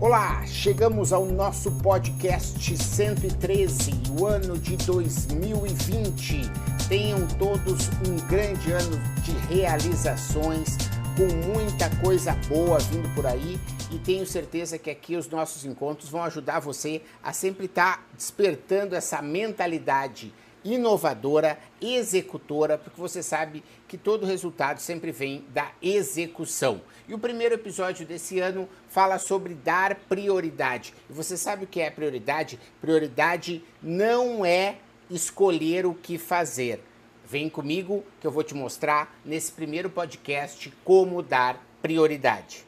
Olá, chegamos ao nosso podcast 113, o ano de 2020. Tenham todos um grande ano de realizações, com muita coisa boa vindo por aí e tenho certeza que aqui os nossos encontros vão ajudar você a sempre estar despertando essa mentalidade inovadora, executora, porque você sabe que todo resultado sempre vem da execução. E o primeiro episódio desse ano fala sobre dar prioridade. E você sabe o que é prioridade? Prioridade não é escolher o que fazer. Vem comigo que eu vou te mostrar nesse primeiro podcast como dar prioridade.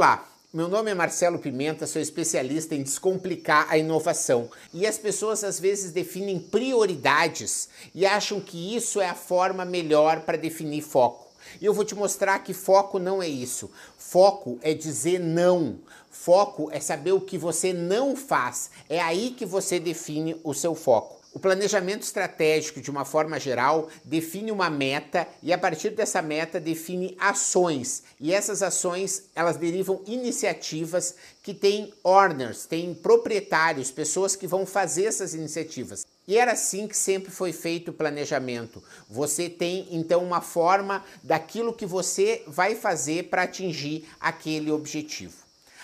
Olá, meu nome é Marcelo Pimenta, sou especialista em descomplicar a inovação. E as pessoas às vezes definem prioridades e acham que isso é a forma melhor para definir foco. E eu vou te mostrar que foco não é isso. Foco é dizer não. Foco é saber o que você não faz. É aí que você define o seu foco. O planejamento estratégico, de uma forma geral, define uma meta e a partir dessa meta define ações. E essas ações, elas derivam iniciativas que têm owners, têm proprietários, pessoas que vão fazer essas iniciativas. E era assim que sempre foi feito o planejamento. Você tem então uma forma daquilo que você vai fazer para atingir aquele objetivo.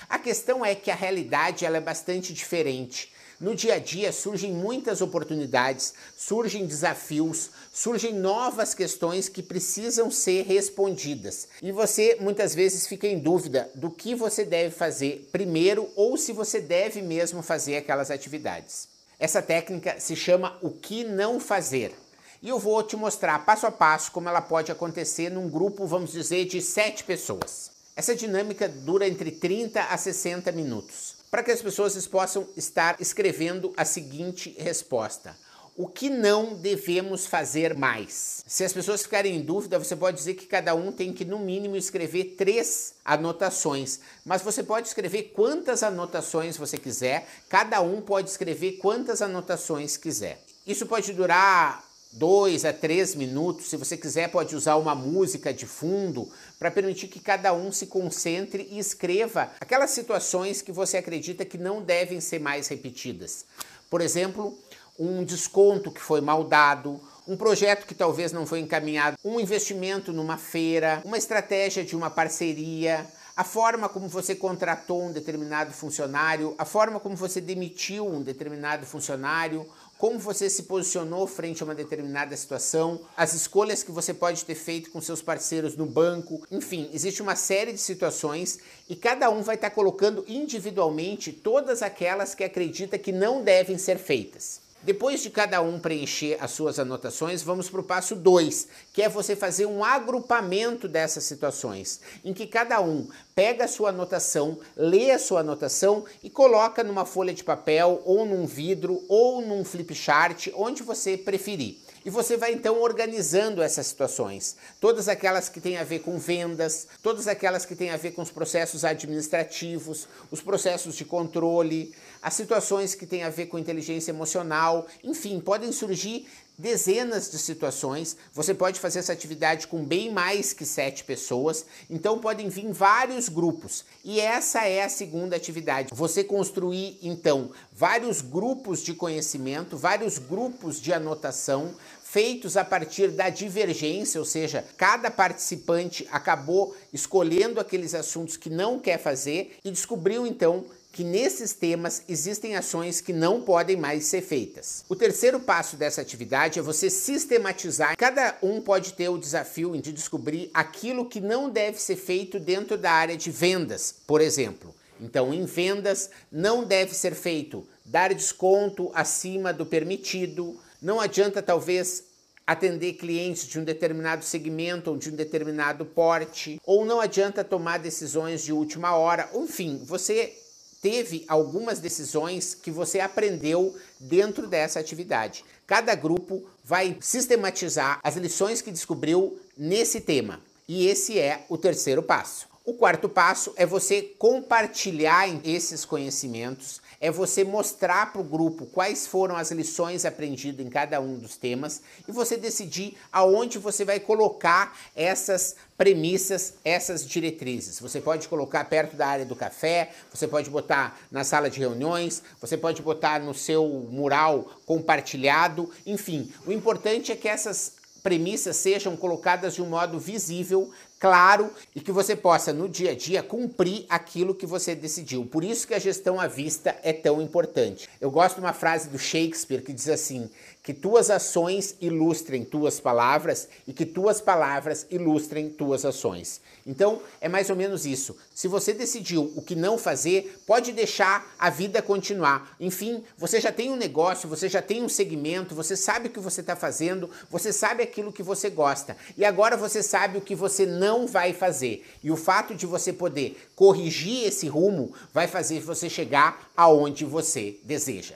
A questão é que a realidade ela é bastante diferente. No dia a dia surgem muitas oportunidades, surgem desafios, surgem novas questões que precisam ser respondidas. E você muitas vezes fica em dúvida do que você deve fazer primeiro ou se você deve mesmo fazer aquelas atividades. Essa técnica se chama o que não fazer. E eu vou te mostrar passo a passo como ela pode acontecer num grupo, vamos dizer, de sete pessoas. Essa dinâmica dura entre 30 a 60 minutos para que as pessoas possam estar escrevendo a seguinte resposta. O que não devemos fazer mais? Se as pessoas ficarem em dúvida, você pode dizer que cada um tem que, no mínimo, escrever três anotações. Mas você pode escrever quantas anotações você quiser, cada um pode escrever quantas anotações quiser. Isso pode durar dois a três minutos. Se você quiser, pode usar uma música de fundo para permitir que cada um se concentre e escreva aquelas situações que você acredita que não devem ser mais repetidas. Por exemplo, um desconto que foi mal dado, um projeto que talvez não foi encaminhado, um investimento numa feira, uma estratégia de uma parceria, a forma como você contratou um determinado funcionário, a forma como você demitiu um determinado funcionário, como você se posicionou frente a uma determinada situação, as escolhas que você pode ter feito com seus parceiros no banco, enfim, existe uma série de situações e cada um vai estar colocando individualmente todas aquelas que acredita que não devem ser feitas. Depois de cada um preencher as suas anotações, vamos para o passo 2, que é você fazer um agrupamento dessas situações, em que cada um pega a sua anotação, lê a sua anotação e coloca numa folha de papel, ou num vidro, ou num flip chart, onde você preferir. E você vai então organizando essas situações, todas aquelas que têm a ver com vendas, todas aquelas que têm a ver com os processos administrativos, os processos de controle, as situações que têm a ver com inteligência emocional, enfim, podem surgir dezenas de situações. Você pode fazer essa atividade com bem mais que sete pessoas, então podem vir vários grupos. E essa é a segunda atividade. Você construir então vários grupos de conhecimento, vários grupos de anotação, feitos a partir da divergência, ou seja, cada participante acabou escolhendo aqueles assuntos que não quer fazer e descobriu então que nesses temas existem ações que não podem mais ser feitas. O terceiro passo dessa atividade é você sistematizar. Cada um pode ter o desafio de descobrir aquilo que não deve ser feito dentro da área de vendas, por exemplo. Então, em vendas, não deve ser feito dar desconto acima do permitido, não adianta talvez atender clientes de um determinado segmento ou de um determinado porte, ou não adianta tomar decisões de última hora. Enfim, você teve algumas decisões que você aprendeu dentro dessa atividade. Cada grupo vai sistematizar as lições que descobriu nesse tema. E esse é o terceiro passo. O quarto passo é você compartilhar esses conhecimentos, é você mostrar para o grupo quais foram as lições aprendidas em cada um dos temas e você decidir aonde você vai colocar essas premissas, essas diretrizes. Você pode colocar perto da área do café, você pode botar na sala de reuniões, você pode botar no seu mural compartilhado, enfim. O importante é que essas premissas sejam colocadas de um modo visível, claro e que você possa no dia a dia cumprir aquilo que você decidiu. Por isso que a gestão à vista é tão importante. Eu gosto de uma frase do Shakespeare que diz assim: que tuas ações ilustrem tuas palavras e que tuas palavras ilustrem tuas ações. Então, é mais ou menos isso. Se você decidiu o que não fazer, pode deixar a vida continuar. Enfim, você já tem um negócio, você já tem um segmento, você sabe o que você está fazendo, você sabe aquilo que você gosta. E agora você sabe o que você não vai fazer. E o fato de você poder corrigir esse rumo vai fazer você chegar aonde você deseja.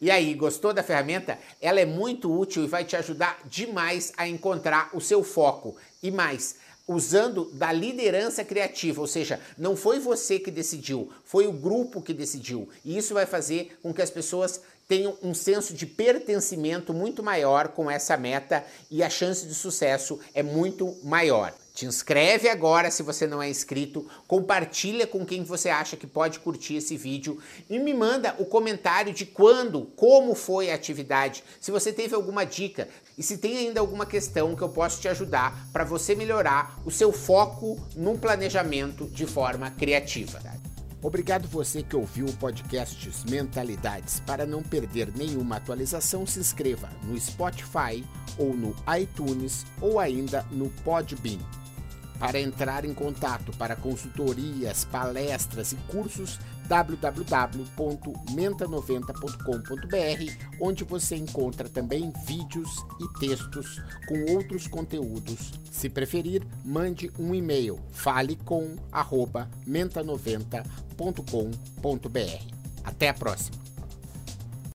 E aí, gostou da ferramenta? Ela é muito útil e vai te ajudar demais a encontrar o seu foco. E mais, usando da liderança criativa, ou seja, não foi você que decidiu, foi o grupo que decidiu. E isso vai fazer com que as pessoas tenham um senso de pertencimento muito maior com essa meta e a chance de sucesso é muito maior. Te inscreve agora se você não é inscrito, compartilha com quem você acha que pode curtir esse vídeo e me manda o comentário de quando, como foi a atividade, se você teve alguma dica e se tem ainda alguma questão que eu posso te ajudar para você melhorar o seu foco no planejamento de forma criativa. Obrigado você que ouviu o podcast Mentalidades. Para não perder nenhuma atualização, se inscreva no Spotify ou no iTunes ou ainda no Podbean. Para entrar em contato para consultorias, palestras e cursos, www.menta90.com.br, onde você encontra também vídeos e textos com outros conteúdos. Se preferir, mande um e-mail falecom@menta90.com.br. Até a próxima.